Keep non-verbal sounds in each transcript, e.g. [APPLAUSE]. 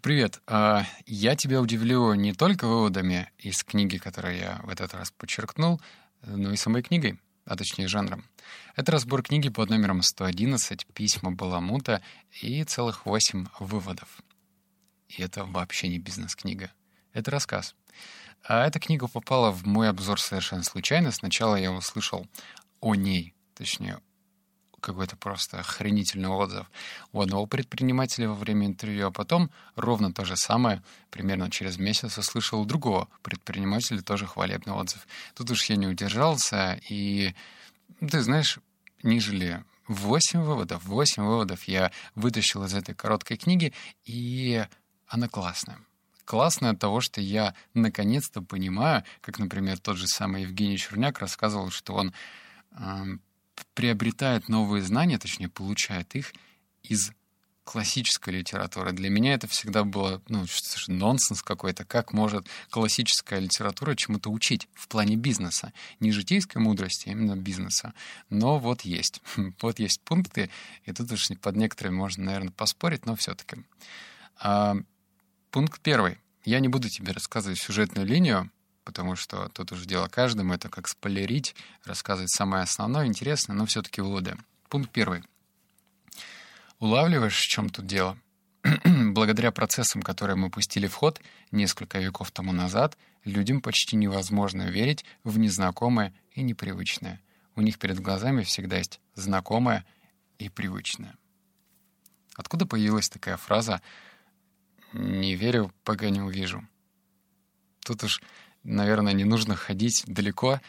Привет. А, я тебя удивлю не только выводами из книги, которую я в этот раз подчеркнул, но и самой книгой, а точнее жанром. Это разбор книги под номером 111 «Письма Баламута» и целых 8 выводов. И это вообще не бизнес-книга. Это рассказ. А эта книга попала в мой обзор совершенно случайно. Сначала я услышал о ней, точнее, какой-то просто охренительный отзыв у одного предпринимателя во время интервью, а потом ровно то же самое, примерно через месяц, услышал у другого предпринимателя тоже хвалебный отзыв. Тут уж я не удержался, и, ты знаешь, нежели восемь выводов, восемь выводов я вытащил из этой короткой книги, и она классная. Классная от того, что я наконец-то понимаю, как, например, тот же самый Евгений Черняк рассказывал, что он приобретает новые знания, точнее, получает их из классической литературы. Для меня это всегда было ну, нонсенс какой-то. Как может классическая литература чему-то учить в плане бизнеса? Не житейской мудрости, а именно бизнеса. Но вот есть. [LAUGHS] Вот есть пункты, и тут уж под некоторыми можно, наверное, поспорить, но все-таки. А, пункт первый. Я не буду тебе рассказывать сюжетную линию, потому что тут уже дело каждому, это как спойлерить, рассказывать самое основное, интересное, но все-таки выводы. Пункт первый. Улавливаешь, в чем тут дело? [CLEARS THROAT] Благодаря процессам, которые мы пустили в ход несколько веков тому назад, людям почти невозможно верить в незнакомое и непривычное. У них перед глазами всегда есть знакомое и привычное. Откуда появилась такая фраза «не верю, пока не увижу»? Тут уж наверное, не нужно ходить далеко.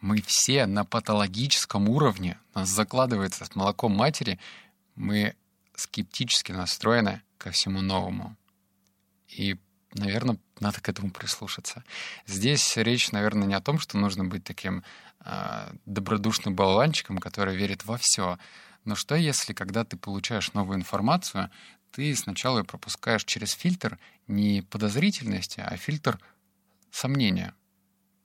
Мы все на патологическом уровне, нас закладывается с молоком матери, мы скептически настроены ко всему новому. И, наверное, надо к этому прислушаться. Здесь речь, наверное, не о том, что нужно быть таким э, добродушным болванчиком, который верит во все. Но что если, когда ты получаешь новую информацию, ты сначала ее пропускаешь через фильтр не подозрительности, а фильтр сомнения,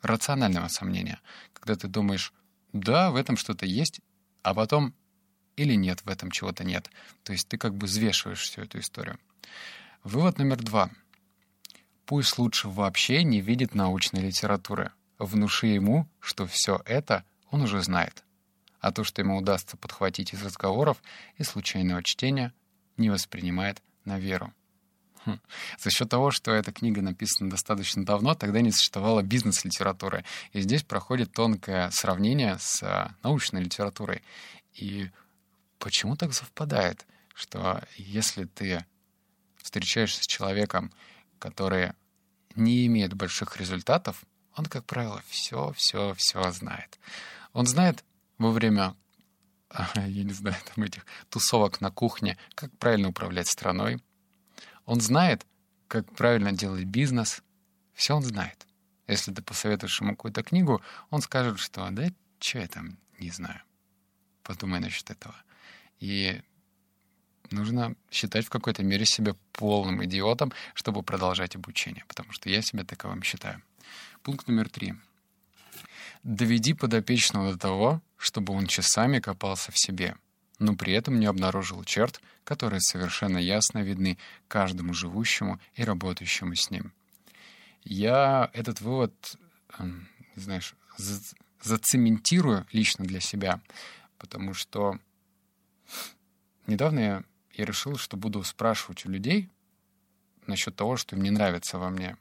рационального сомнения, когда ты думаешь, да, в этом что-то есть, а потом или нет, в этом чего-то нет. То есть ты как бы взвешиваешь всю эту историю. Вывод номер два. Пусть лучше вообще не видит научной литературы. Внуши ему, что все это он уже знает. А то, что ему удастся подхватить из разговоров и случайного чтения, не воспринимает на веру. Хм. За счет того, что эта книга написана достаточно давно, тогда не существовало бизнес-литературы. И здесь проходит тонкое сравнение с а, научной литературой. И почему так совпадает, что если ты встречаешься с человеком, который не имеет больших результатов, он, как правило, все, все, все знает. Он знает во время, [LAUGHS] я не знаю, там этих тусовок на кухне, как правильно управлять страной, он знает, как правильно делать бизнес. Все он знает. Если ты посоветуешь ему какую-то книгу, он скажет, что да, что я там не знаю. Подумай насчет этого. И нужно считать в какой-то мере себя полным идиотом, чтобы продолжать обучение, потому что я себя таковым считаю. Пункт номер три. Доведи подопечного до того, чтобы он часами копался в себе — но при этом не обнаружил черт, которые совершенно ясно видны каждому живущему и работающему с ним. Я этот вывод, эм, знаешь, зацементирую лично для себя, потому что недавно я, я решил, что буду спрашивать у людей насчет того, что им не нравится во мне.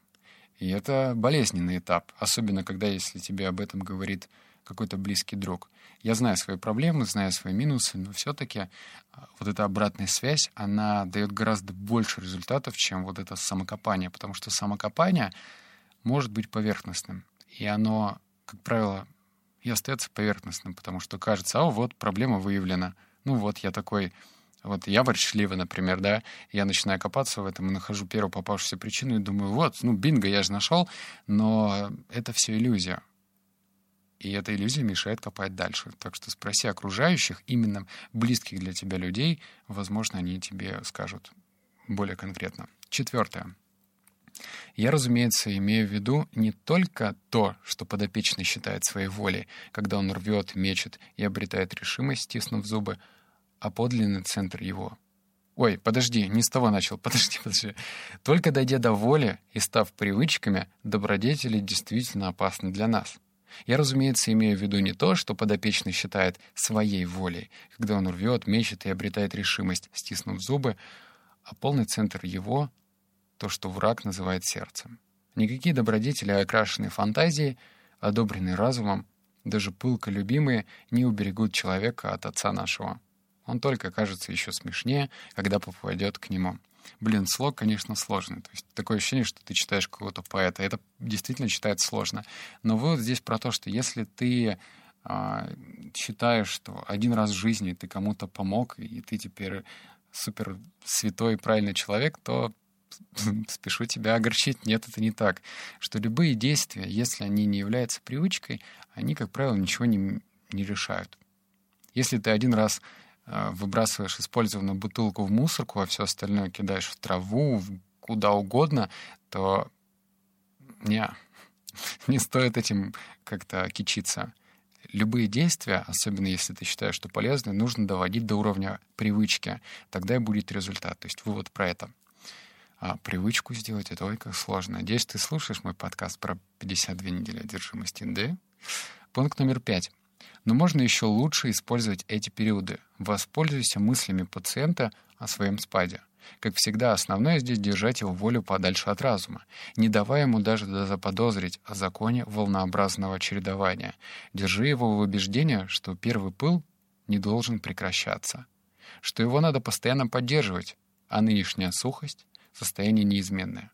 И это болезненный этап, особенно когда, если тебе об этом говорит какой-то близкий друг. Я знаю свои проблемы, знаю свои минусы, но все-таки а, вот эта обратная связь, она дает гораздо больше результатов, чем вот это самокопание, потому что самокопание может быть поверхностным, и оно, как правило, и остается поверхностным, потому что кажется, а вот проблема выявлена, ну вот я такой вот я ворчливый, например, да, я начинаю копаться в этом и нахожу первую попавшуюся причину и думаю, вот, ну, бинго, я же нашел, но это все иллюзия. И эта иллюзия мешает копать дальше. Так что спроси окружающих, именно близких для тебя людей, возможно, они тебе скажут более конкретно. Четвертое. Я, разумеется, имею в виду не только то, что подопечный считает своей волей, когда он рвет, мечет и обретает решимость, стиснув зубы, а подлинный центр его. Ой, подожди, не с того начал, [LAUGHS] подожди, подожди. Только дойдя до воли и став привычками, добродетели действительно опасны для нас. Я, разумеется, имею в виду не то, что подопечный считает своей волей, когда он рвет, мечет и обретает решимость, стиснув зубы, а полный центр его — то, что враг называет сердцем. Никакие добродетели, окрашенные фантазией, одобренные разумом, даже пылко любимые, не уберегут человека от отца нашего. Он только кажется еще смешнее, когда попадет к нему. Блин, слог, конечно, сложный. То есть такое ощущение, что ты читаешь какого-то поэта. Это действительно читается сложно. Но вывод здесь про то, что если ты а, считаешь, что один раз в жизни ты кому-то помог, и ты теперь супер святой и правильный человек, то [LAUGHS] спешу тебя огорчить. Нет, это не так. Что любые действия, если они не являются привычкой, они, как правило, ничего не, не решают. Если ты один раз выбрасываешь использованную бутылку в мусорку, а все остальное кидаешь в траву, куда угодно, то не, [LAUGHS] не стоит этим как-то кичиться. Любые действия, особенно если ты считаешь, что полезны, нужно доводить до уровня привычки. Тогда и будет результат. То есть вывод про это. А привычку сделать — это ой, как сложно. Надеюсь, ты слушаешь мой подкаст про 52 недели одержимости, да? Пункт номер пять. Но можно еще лучше использовать эти периоды. Воспользуйся мыслями пациента о своем спаде. Как всегда, основное здесь держать его волю подальше от разума, не давая ему даже заподозрить о законе волнообразного чередования. Держи его в убеждении, что первый пыл не должен прекращаться, что его надо постоянно поддерживать, а нынешняя сухость — состояние неизменное.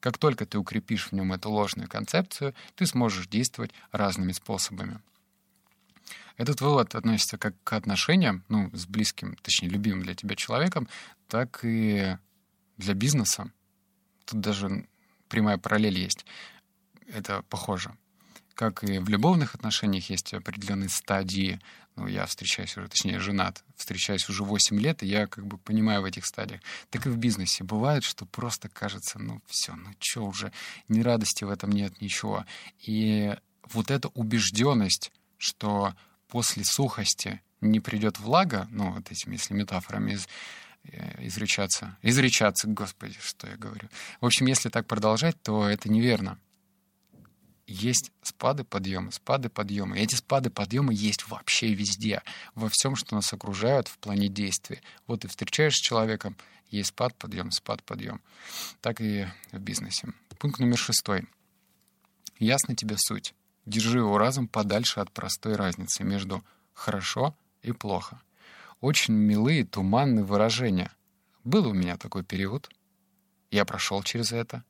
Как только ты укрепишь в нем эту ложную концепцию, ты сможешь действовать разными способами. Этот вывод относится как к отношениям, ну, с близким, точнее, любимым для тебя человеком, так и для бизнеса. Тут даже прямая параллель есть. Это похоже. Как и в любовных отношениях есть определенные стадии. Ну, я встречаюсь уже, точнее, женат, встречаюсь уже 8 лет, и я как бы понимаю в этих стадиях. Так и в бизнесе. Бывает, что просто кажется, ну, все, ну, что уже, ни радости в этом нет, ничего. И вот эта убежденность, что после сухости не придет влага, ну, вот этими, если метафорами из, э, изречаться, изречаться, господи, что я говорю. В общем, если так продолжать, то это неверно. Есть спады, подъемы, спады, подъемы. И эти спады, подъемы есть вообще везде, во всем, что нас окружает в плане действий. Вот ты встречаешь с человеком, есть спад, подъем, спад, подъем. Так и в бизнесе. Пункт номер шестой. Ясно тебе суть. Держи его разум подальше от простой разницы между «хорошо» и «плохо». Очень милые, туманные выражения. Был у меня такой период. Я прошел через это.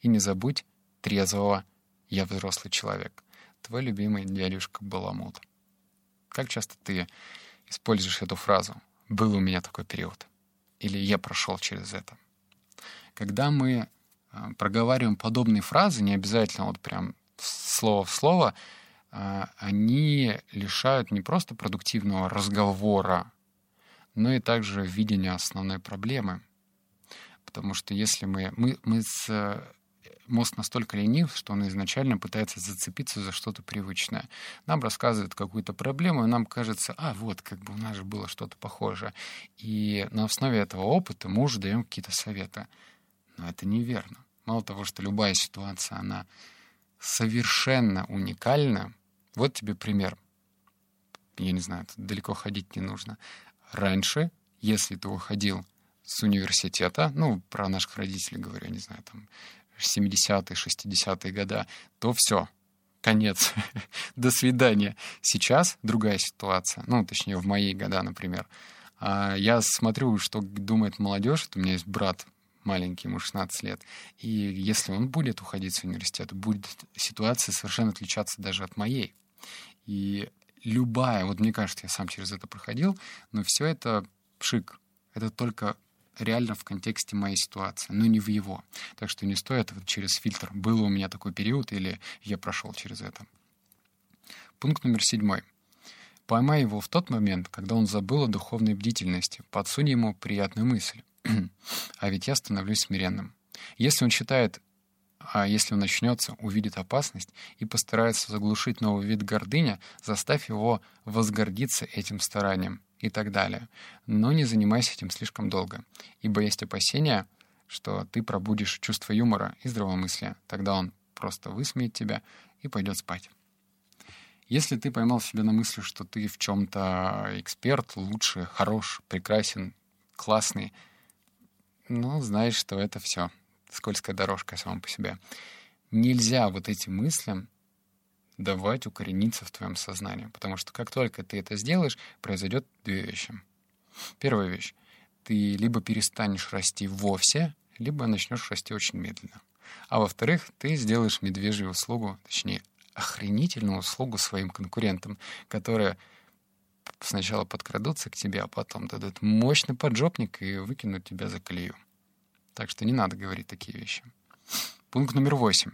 И не забудь трезвого «я взрослый человек». Твой любимый дядюшка Баламут. Как часто ты используешь эту фразу «был у меня такой период» или «я прошел через это». Когда мы э, проговариваем подобные фразы, не обязательно вот прям слово в слово, а, они лишают не просто продуктивного разговора, но и также видения основной проблемы. Потому что если мы... Мы, мы с, мозг настолько ленив, что он изначально пытается зацепиться за что-то привычное. Нам рассказывают какую-то проблему, и нам кажется, а вот, как бы у нас же было что-то похожее. И на основе этого опыта мы уже даем какие-то советы. Но это неверно. Мало того, что любая ситуация, она совершенно уникально. Вот тебе пример. Я не знаю, далеко ходить не нужно. Раньше, если ты уходил с университета, ну, про наших родителей говорю, не знаю, там, 70-е, 60-е года, то все, конец, [LAUGHS] до свидания. Сейчас другая ситуация, ну, точнее, в мои года, например. А я смотрю, что думает молодежь, у меня есть брат маленький, ему 16 лет. И если он будет уходить с университета, будет ситуация совершенно отличаться даже от моей. И любая, вот мне кажется, я сам через это проходил, но все это пшик. Это только реально в контексте моей ситуации, но не в его. Так что не стоит вот через фильтр «был у меня такой период» или «я прошел через это». Пункт номер седьмой. Поймай его в тот момент, когда он забыл о духовной бдительности. Подсунь ему приятную мысль. [CLEARS THROAT] а ведь я становлюсь смиренным. Если он считает а если он начнется, увидит опасность и постарается заглушить новый вид гордыня, заставь его возгордиться этим старанием и так далее. Но не занимайся этим слишком долго, ибо есть опасения, что ты пробудишь чувство юмора и здравомыслия. Тогда он просто высмеет тебя и пойдет спать. Если ты поймал себя на мысли, что ты в чем-то эксперт, лучше, хорош, прекрасен, классный, ну, знаешь, что это все скользкая дорожка сама по себе. Нельзя вот этим мыслям давать укорениться в твоем сознании, потому что как только ты это сделаешь, произойдет две вещи. Первая вещь. Ты либо перестанешь расти вовсе, либо начнешь расти очень медленно. А во-вторых, ты сделаешь медвежью услугу, точнее, охренительную услугу своим конкурентам, которые сначала подкрадутся к тебе, а потом дадут мощный поджопник и выкинут тебя за колею. Так что не надо говорить такие вещи. Пункт номер восемь.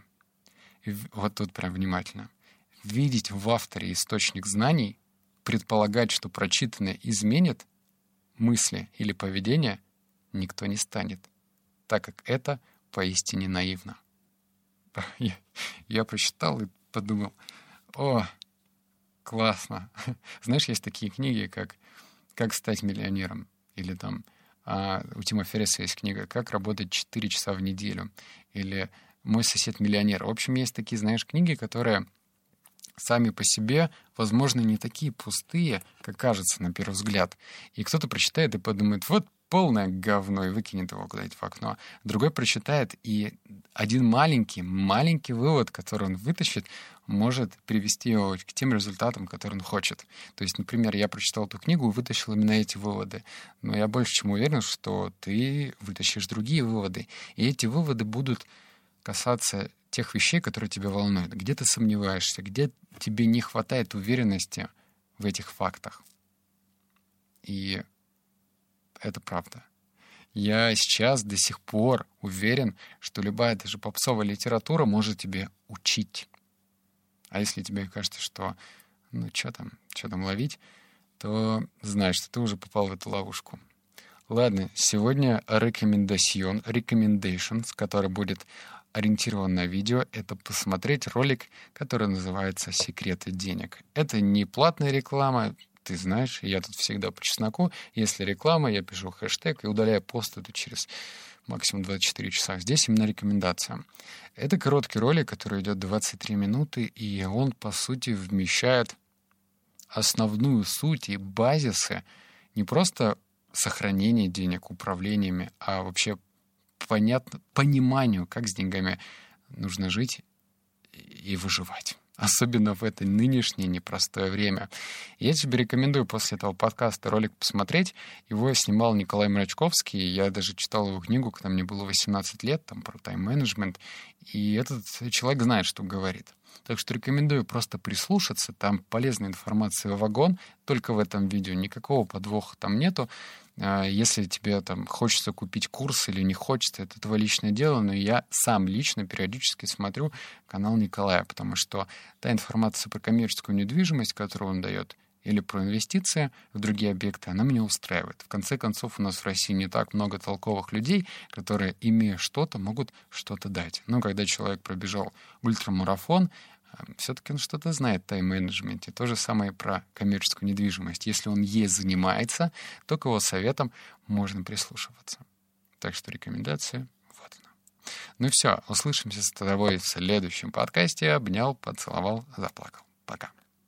Вот тут прям внимательно. Видеть в авторе источник знаний, предполагать, что прочитанное изменит мысли или поведение, никто не станет, так как это поистине наивно. [LAUGHS] Я, я прочитал и подумал, о, классно. [LAUGHS] Знаешь, есть такие книги, как «Как стать миллионером» или там а у Тима Ферриса есть книга «Как работать 4 часа в неделю» или «Мой сосед миллионер». В общем, есть такие, знаешь, книги, которые сами по себе, возможно, не такие пустые, как кажется на первый взгляд. И кто-то прочитает и подумает, вот полное говно и выкинет его куда-нибудь в окно. Другой прочитает, и один маленький, маленький вывод, который он вытащит, может привести его к тем результатам, которые он хочет. То есть, например, я прочитал эту книгу и вытащил именно эти выводы. Но я больше чем уверен, что ты вытащишь другие выводы. И эти выводы будут касаться тех вещей, которые тебя волнуют. Где ты сомневаешься, где тебе не хватает уверенности в этих фактах. И это правда. Я сейчас до сих пор уверен, что любая даже попсовая литература может тебе учить. А если тебе кажется, что ну что там, что там ловить, то знаешь, что ты уже попал в эту ловушку. Ладно, сегодня рекомендацион, recommendations, который будет ориентирован на видео, это посмотреть ролик, который называется «Секреты денег». Это не платная реклама, ты знаешь, я тут всегда по чесноку. Если реклама, я пишу хэштег и удаляю пост это через максимум 24 часа. Здесь именно рекомендация. Это короткий ролик, который идет 23 минуты, и он, по сути, вмещает основную суть и базисы не просто сохранения денег, управлениями, а вообще понятно, пониманию, как с деньгами нужно жить и выживать особенно в это нынешнее непростое время. Я тебе рекомендую после этого подкаста ролик посмотреть. Его снимал Николай Мрачковский. Я даже читал его книгу, когда мне было 18 лет, там про тайм-менеджмент. И этот человек знает, что говорит. Так что рекомендую просто прислушаться. Там полезная информация в вагон. Только в этом видео никакого подвоха там нету. А, если тебе там хочется купить курс или не хочется, это твое личное дело, но я сам лично периодически смотрю канал Николая, потому что та информация про коммерческую недвижимость, которую он дает, или про инвестиции в другие объекты, она меня устраивает. В конце концов, у нас в России не так много толковых людей, которые, имея что-то, могут что-то дать. Но когда человек пробежал ультрамарафон, все-таки он что-то знает в тайм-менеджменте. То же самое про коммерческую недвижимость. Если он ей занимается, то к его советам можно прислушиваться. Так что рекомендация вот она. Ну все, услышимся с тобой в следующем подкасте. Обнял, поцеловал, заплакал. Пока.